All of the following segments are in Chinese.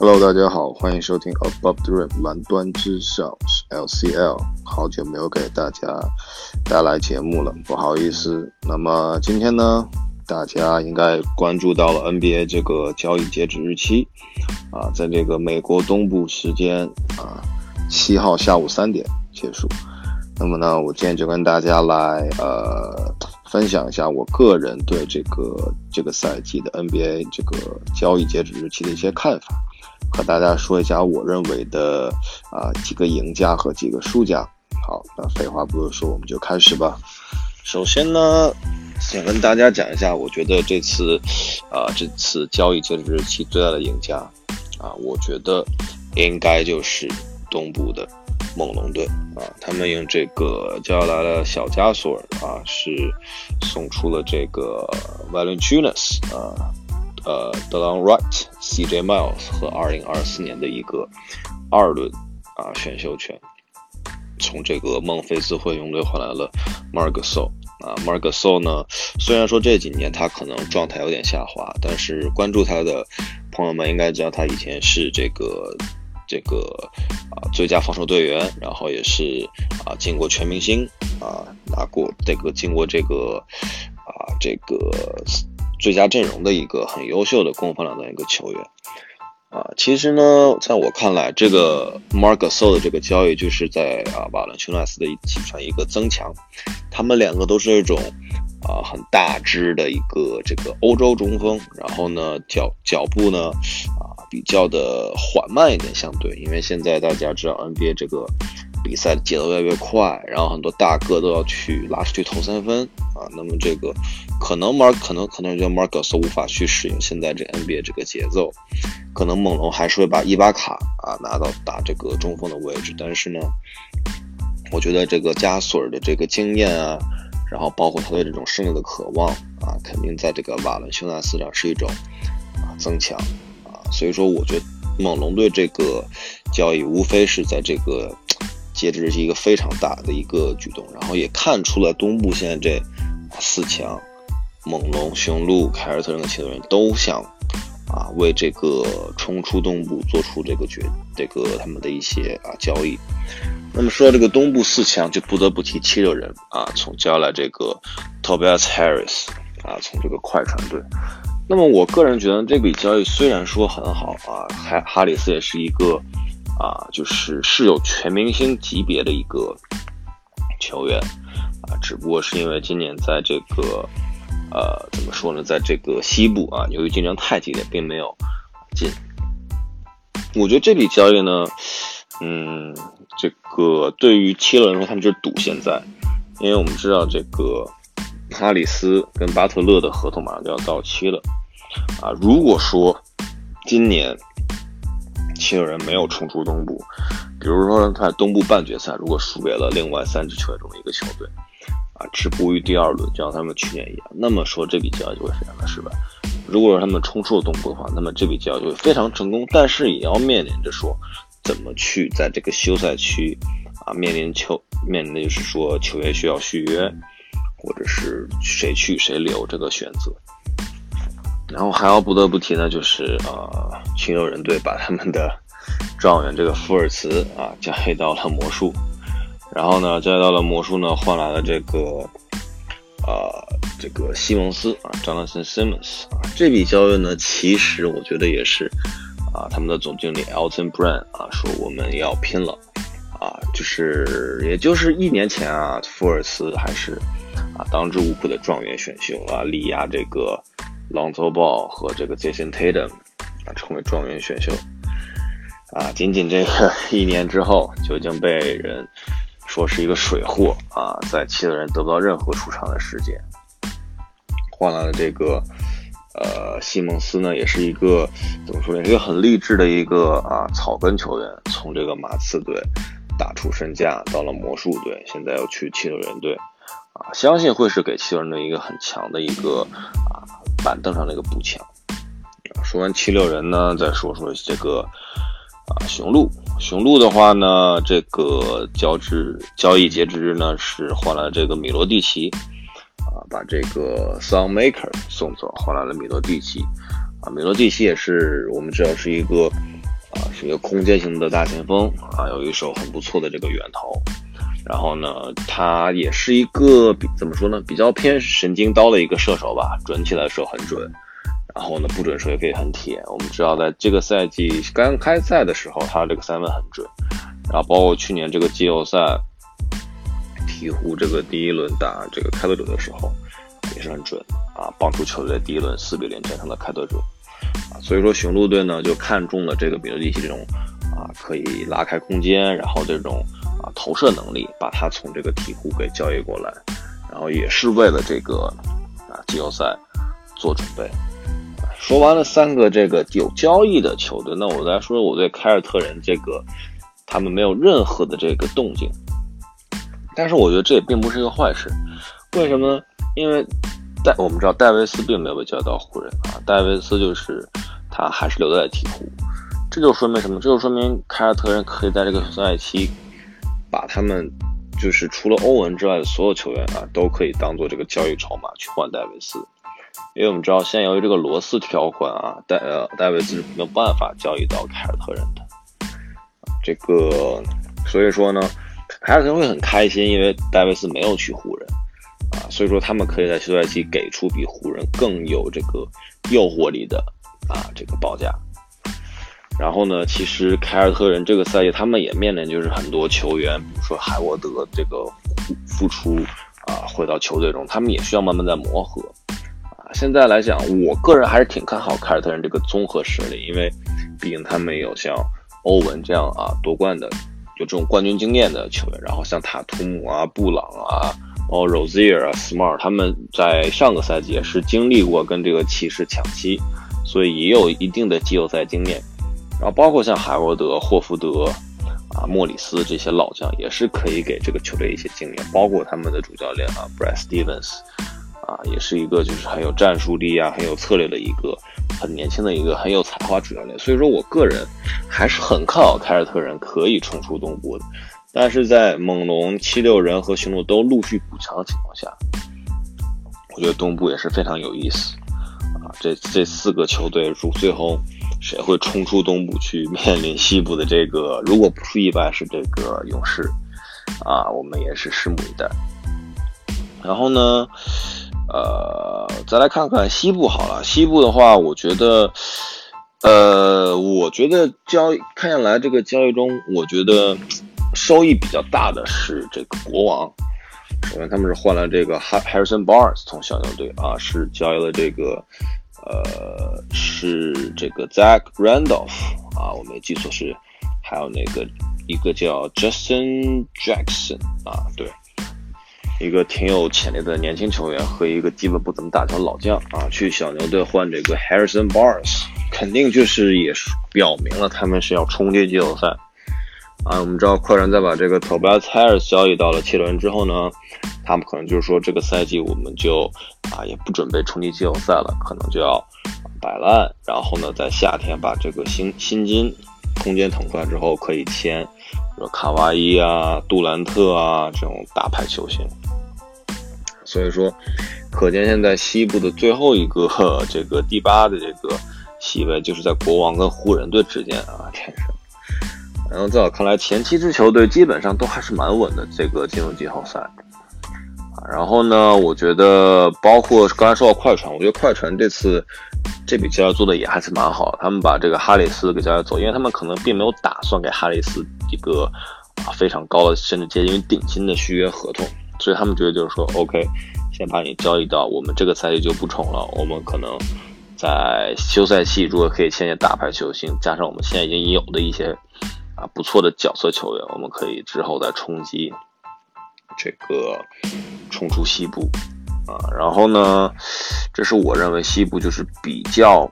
Hello，大家好，欢迎收听 Above the Rim 蓝端之上 LCL。好久没有给大家带来节目了，不好意思。那么今天呢，大家应该关注到了 NBA 这个交易截止日期啊，在这个美国东部时间啊七号下午三点结束。那么呢，我今天就跟大家来呃。分享一下我个人对这个这个赛季的 NBA 这个交易截止日期的一些看法，和大家说一下我认为的啊几个赢家和几个输家。好，那废话不多说，我们就开始吧。首先呢，想跟大家讲一下，我觉得这次啊这次交易截止日期最大的赢家啊，我觉得应该就是东部的。猛龙队啊，他们用这个叫来了小加索尔啊，是送出了这个 Valanciunas 啊，呃，Delon Wright、CJ Miles 和2024年的一个二轮啊选秀权，从这个孟菲斯灰熊队换来了 m a r g a s o 啊 m a r g a s o 呢，虽然说这几年他可能状态有点下滑，但是关注他的朋友们应该知道他以前是这个。这个啊，最佳防守队员，然后也是啊，进过全明星啊，拿过这个进过这个啊，这个最佳阵容的一个很优秀的攻防两端一个球员啊。其实呢，在我看来，这个 Marcus 的这个交易就是在啊，瓦伦丘纳斯的集团一个增强，他们两个都是那种啊很大只的一个这个欧洲中锋，然后呢脚脚步呢啊。比较的缓慢一点，相对，因为现在大家知道 NBA 这个比赛节奏越来越快，然后很多大个都要去拉出去投三分啊，那么这个可能 Mark 可能可能觉得 Marcus 无法去适应现在这 NBA 这个节奏，可能猛龙还是会把伊巴卡啊拿到打这个中锋的位置，但是呢，我觉得这个加索尔的这个经验啊，然后包括他对这种胜利的渴望啊，肯定在这个瓦伦修纳斯上是一种啊增强啊。所以说，我觉得猛龙队这个交易无非是在这个截止日期一个非常大的一个举动，然后也看出了东部现在这四强，猛龙、雄鹿、凯尔特人、七六人都想啊为这个冲出东部做出这个决这个他们的一些啊交易。那么说到这个东部四强，就不得不提七六人啊，从交来这个 Tobias Harris 啊，从这个快船队。那么我个人觉得这笔交易虽然说很好啊，哈哈里斯也是一个啊，就是是有全明星级别的一个球员啊，只不过是因为今年在这个呃怎么说呢，在这个西部啊，由于竞争太激烈，并没有进。我觉得这笔交易呢，嗯，这个对于七六人来说，他们就是赌现在，因为我们知道这个哈里斯跟巴特勒的合同马上就要到期了。啊，如果说今年七六人没有冲出东部，比如说在东部半决赛如果输给了另外三支球队中的一个球队，啊，止步于第二轮，就像他们去年一样，那么说这笔交易就会非常的失败。如果说他们冲出了东部的话，那么这笔交易就会非常成功，但是也要面临着说怎么去在这个休赛区啊面临球面临的就是说球员需要续约，或者是谁去谁留这个选择。然后还要不得不提呢，就是呃，七六人队把他们的状元这个福尔茨啊交易到了魔术，然后呢再到了魔术呢换来了这个呃这个西蒙斯啊，Jonathan Simmons 啊，这笔交易呢其实我觉得也是啊他们的总经理 Elton Brand 啊说我们要拼了啊，就是也就是一年前啊，福尔斯还是啊当之无愧的状元选秀啊，力压这个。朗佐鲍和这个 Jason Tatum 啊，成为状元选秀啊，仅仅这个一年之后，就已经被人说是一个水货啊，在七六人得不到任何出场的时间，换来了这个呃西蒙斯呢，也是一个怎么说呢，一个很励志的一个啊草根球员，从这个马刺队打出身价到了魔术队，现在又去七六人队啊，相信会是给七六人的一个很强的一个啊。板凳上的一个补强。说完七六人呢，再说说这个啊雄鹿。雄鹿的话呢，这个交织交易截止日呢是换了这个米罗蒂奇啊，把这个 Song Maker 送走，换来了米罗蒂奇啊。米罗蒂奇也是我们知道是一个啊是一个空间型的大前锋啊，有一手很不错的这个远投。然后呢，他也是一个比怎么说呢，比较偏神经刀的一个射手吧，准起来的时候很准。然后呢，不准时也可以很铁。我们知道，在这个赛季刚开赛的时候，他这个三分很准。然后包括去年这个季后赛，鹈鹕这个第一轮打这个开拓者的时候，也是很准啊，帮助球队第一轮四比零战胜了开拓者。啊，所以说雄鹿队呢就看中了这个比特利奇这种啊可以拉开空间，然后这种啊投射能力，把他从这个鹈鹕给交易过来，然后也是为了这个啊季后赛做准备。说完了三个这个有交易的球队，那我再说说我对凯尔特人这个，他们没有任何的这个动静，但是我觉得这也并不是一个坏事。为什么呢？因为戴我们知道戴维斯并没有被交易到湖人啊，戴维斯就是他还是留在鹈鹕，这就说明什么？这就说明凯尔特人可以在这个赛期把他们就是除了欧文之外的所有球员啊，都可以当做这个交易筹码去换戴维斯。因为我们知道，现在由于这个罗斯条款啊，戴呃戴维斯是没有办法交易到凯尔特人的。这个所以说呢，凯尔特人会很开心，因为戴维斯没有去湖人啊，所以说他们可以在休赛期给出比湖人更有这个诱惑力的啊这个报价。然后呢，其实凯尔特人这个赛季他们也面临就是很多球员，比如说海沃德这个复出啊回到球队中，他们也需要慢慢在磨合。现在来讲，我个人还是挺看好凯尔特人这个综合实力，因为毕竟他们有像欧文这样啊夺冠的，有这种冠军经验的球员，然后像塔图姆啊、布朗啊、包括 rozer 啊 smart 他们在上个赛季也是经历过跟这个骑士抢七，所以也有一定的季后赛经验。然后包括像海沃德、霍福德啊、莫里斯这些老将，也是可以给这个球队一些经验，包括他们的主教练啊，Brad Stevens。啊，也是一个就是很有战术力啊，很有策略的一个很年轻的一个很有才华主教练。所以说我个人还是很看好凯尔特人可以冲出东部的。但是在猛龙、七六人和雄鹿都陆续补强的情况下，我觉得东部也是非常有意思啊。这这四个球队，如最后谁会冲出东部去面临西部的这个？如果不出意外，是这个勇士啊，我们也是拭目以待。然后呢？呃，再来看看西部好了。西部的话，我觉得，呃，我觉得交易看下来，这个交易中，我觉得收益比较大的是这个国王。首先，他们是换了这个哈 Harrison Barnes 从小牛队啊，是交易了这个，呃，是这个 Zach Randolph 啊，我没记错是，还有那个一个叫 Justin Jackson 啊，对。一个挺有潜力的年轻球员和一个基本不怎么打球的老将啊，去小牛队换这个 Harrison Barnes，肯定就是也是表明了他们是要冲击季后赛啊。我们知道快船在把这个 Tobias Harris 交易到了七轮之后呢，他们可能就是说这个赛季我们就啊也不准备冲击季后赛了，可能就要摆烂，然后呢在夏天把这个薪薪金空间腾出来之后可以签，比如卡哇伊啊、杜兰特啊这种大牌球星。所以说，可见现在西部的最后一个这个第八的这个席位，就是在国王跟湖人队之间啊产生。然后在我看来，前七支球队基本上都还是蛮稳的，这个进入季后赛。然后呢，我觉得包括刚才说到快船，我觉得快船这次这笔交易做的也还是蛮好，他们把这个哈里斯给交易走，因为他们可能并没有打算给哈里斯一个啊非常高的，甚至接近于顶薪的续约合同。所以他们觉得就是说，OK，先把你交易到我们这个赛季就不冲了。我们可能在休赛期如果可以签些大牌球星，加上我们现在已经有的一些啊不错的角色球员，我们可以之后再冲击这个冲出西部啊。然后呢，这是我认为西部就是比较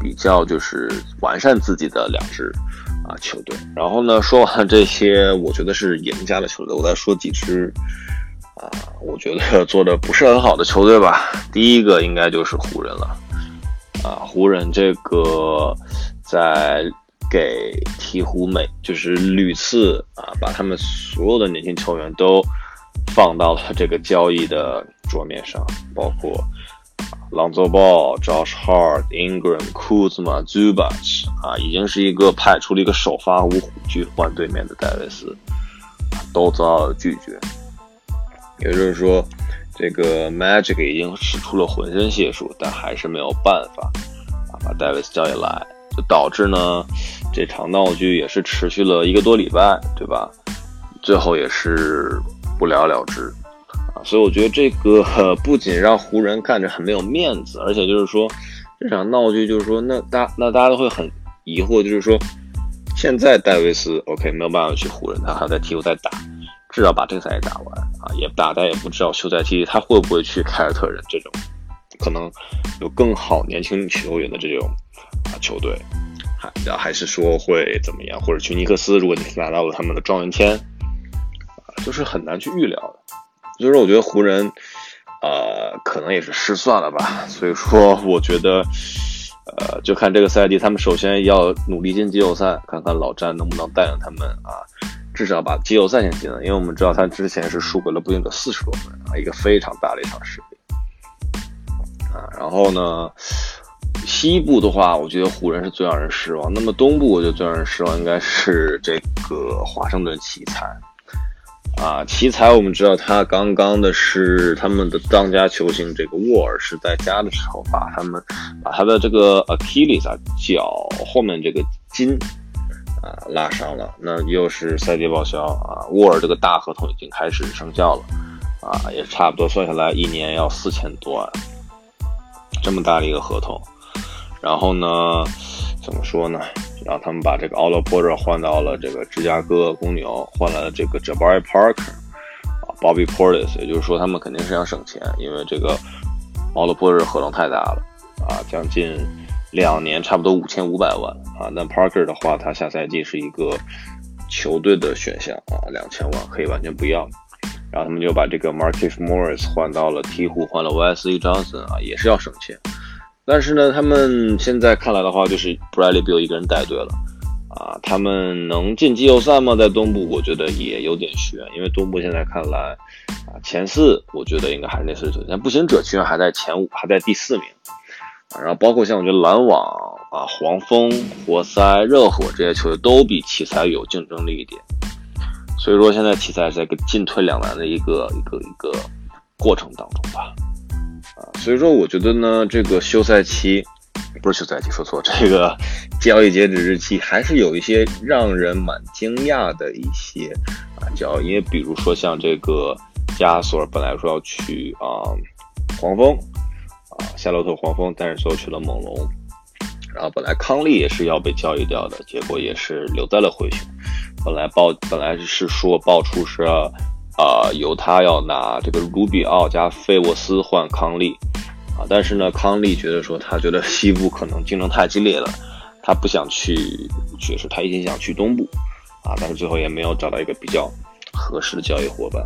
比较就是完善自己的两支。啊，球队。然后呢，说完这些，我觉得是赢家的球队，我再说几支啊，我觉得做的不是很好的球队吧。第一个应该就是湖人了。啊，湖人这个在给鹈鹕美，就是屡次啊，把他们所有的年轻球员都放到了这个交易的桌面上，包括 Lonzo Ball、Josh Hart、Ingram、Kuzma、Zubac 啊，已经是一个派出了一个首发五虎去换对面的戴维斯，都遭到了拒绝。也就是说，这个 Magic 已经使出了浑身解数，但还是没有办法啊把戴维斯叫进来，就导致呢这场闹剧也是持续了一个多礼拜，对吧？最后也是不了了之啊。所以我觉得这个不仅让湖人看着很没有面子，而且就是说这场闹剧，就是说那大那大家都会很疑惑，就是说现在戴维斯 OK 没有办法去湖人，他还在替补在打，至少把这个赛季打完啊，也打，但也不知道休赛期他会不会去凯尔特人这种可能有更好年轻球员的这种球队，还还是说会怎么样，或者去尼克斯，如果你拿到了他们的状元签啊，就是很难去预料的。就是我觉得湖人，呃，可能也是失算了吧。所以说，我觉得，呃，就看这个赛季，他们首先要努力进季后赛，看看老詹能不能带领他们啊，至少把季后赛先进了。因为我们知道他之前是输给了步行者四十多分啊，一个非常大的一场失利啊。然后呢，西部的话，我觉得湖人是最让人失望。那么东部，我觉得最让人失望应该是这个华盛顿奇才。啊，奇才，我们知道他刚刚的是他们的当家球星，这个沃尔是在家的时候把他们把他的这个 Achilles 脚后面这个筋啊拉伤了，那又是赛季报销啊。沃尔这个大合同已经开始生效了啊，也差不多算下来一年要四千多万，这么大的一个合同，然后呢，怎么说呢？然后他们把这个 o l o Porter 换到了这个芝加哥公牛，换来了这个 Jabari Parker，啊，Bobby Portis，也就是说他们肯定是想省钱，因为这个 o l o Porter 合同太大了，啊，将近两年，差不多五千五百万啊。那 Parker 的话，他下赛季是一个球队的选项啊，两千万可以完全不要。然后他们就把这个 Markif Morris 换到了鹈鹕，换了 Wesley Johnson 啊，也是要省钱。但是呢，他们现在看来的话，就是 Bradley Beal 一个人带队了，啊，他们能进季后赛吗？在东部，我觉得也有点悬，因为东部现在看来，啊，前四我觉得应该还是那四支球队，步行者居然还在前五，还在第四名，啊，然后包括像我觉得篮网啊、黄蜂、活塞、热火这些球队都比奇才有竞争力一点，所以说现在奇才是在个进退两难的一个一个一个过程当中吧。啊，所以说我觉得呢，这个休赛期不是休赛期，说错，这个交易截止日期还是有一些让人蛮惊讶的一些啊交易，因为比如说像这个加索尔本来说要去啊黄蜂啊夏洛特黄蜂，但是最后去了猛龙，然后本来康利也是要被交易掉的，结果也是留在了灰熊，本来报本来是说爆出是。啊，啊由他要拿这个卢比奥加费沃斯换康利，啊，但是呢，康利觉得说他觉得西部可能竞争太激烈了，他不想去，确实他一心想去东部，啊，但是最后也没有找到一个比较合适的交易伙伴，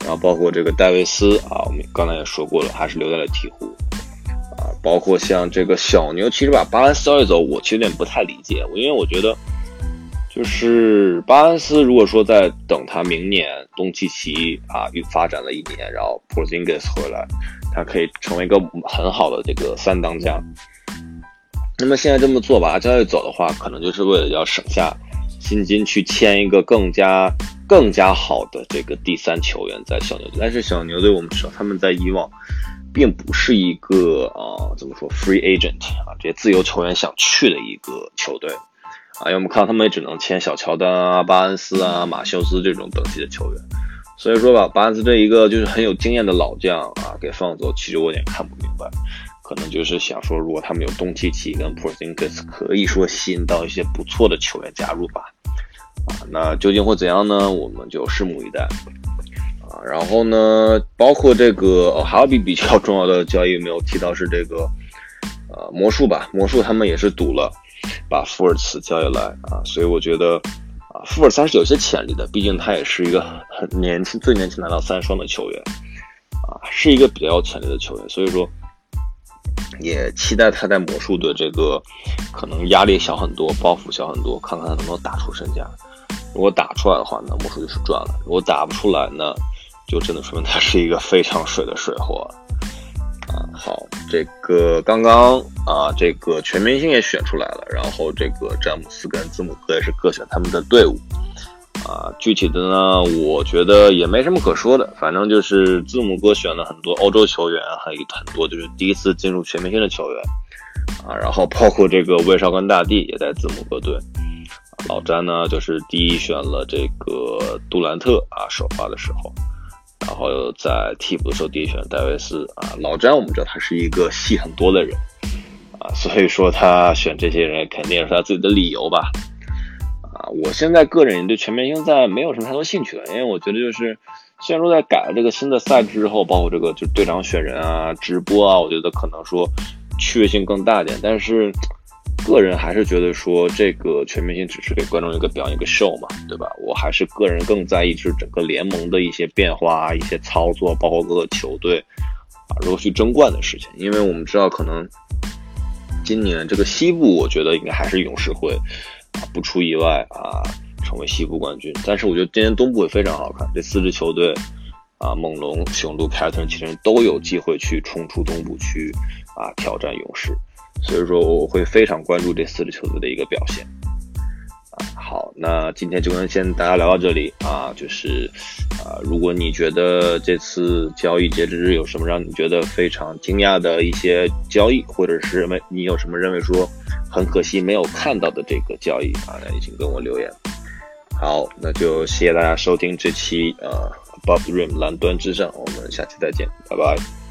然后包括这个戴维斯啊，我们刚才也说过了，还是留在了鹈鹕，啊，包括像这个小牛，其实把巴恩斯交易走，我其实有点不太理解，因为我觉得。就是巴恩斯，如果说在等他明年东契奇啊又发展了一年，然后 Porzingis 回来，他可以成为一个很好的这个三当家。那么现在这么做吧他交易走的话，可能就是为了要省下薪金去签一个更加更加好的这个第三球员在小牛队。但是小牛队我们知道他们在以往并不是一个啊怎么说 free agent 啊这些自由球员想去的一个球队。啊，因为我们看到他们也只能签小乔丹啊、巴恩斯啊、马修斯这种等级的球员，所以说吧，巴恩斯这一个就是很有经验的老将啊，给放走，其实我有点看不明白，可能就是想说，如果他们有东契奇跟 Porzingis，可以说吸引到一些不错的球员加入吧。啊，那究竟会怎样呢？我们就拭目以待。啊，然后呢，包括这个哦还有比比较重要的交易没有提到是这个，呃，魔术吧，魔术他们也是赌了。把福尔茨交易来啊，所以我觉得啊，福尔茨还是有些潜力的，毕竟他也是一个很年轻、最年轻拿到三双的球员啊，是一个比较有潜力的球员。所以说，也期待他在魔术的这个可能压力小很多，包袱小很多，看看他能不能打出身价。如果打出来的话，那魔术就是赚了；如果打不出来，呢就真的说明他是一个非常水的水货。好，这个刚刚啊，这个全明星也选出来了，然后这个詹姆斯跟字母哥也是各选他们的队伍。啊，具体的呢，我觉得也没什么可说的，反正就是字母哥选了很多欧洲球员，还有很多就是第一次进入全明星的球员。啊，然后包括这个威少跟大帝也在字母哥队。老詹呢，就是第一选了这个杜兰特啊，首发的时候。然后在替补的时候，第一选戴维斯啊，老詹我们知道他是一个戏很多的人啊，所以说他选这些人肯定是他自己的理由吧啊。我现在个人也对全明星赛没有什么太多兴趣了，因为我觉得就是虽然说在改了这个新的赛制之后，包括这个就队长选人啊、直播啊，我觉得可能说趣味性更大点，但是。个人还是觉得说这个全明星只是给观众一个表演一个 show 嘛，对吧？我还是个人更在意是整个联盟的一些变化，一些操作，包括各个球队啊如何去争冠的事情。因为我们知道，可能今年这个西部，我觉得应该还是勇士会啊不出意外啊成为西部冠军。但是我觉得今年东部也非常好看，这四支球队啊，猛龙、雄鹿、凯尔特人其实都有机会去冲出东部区啊挑战勇士。所以说我会非常关注这四支球队的一个表现啊。好，那今天就跟先大家聊到这里啊。就是啊，如果你觉得这次交易截止日有什么让你觉得非常惊讶的一些交易，或者是没你有什么认为说很可惜没有看到的这个交易啊，那也请跟我留言。好，那就谢谢大家收听这期呃 Bob Rim 蓝端之上，我们下期再见，拜拜。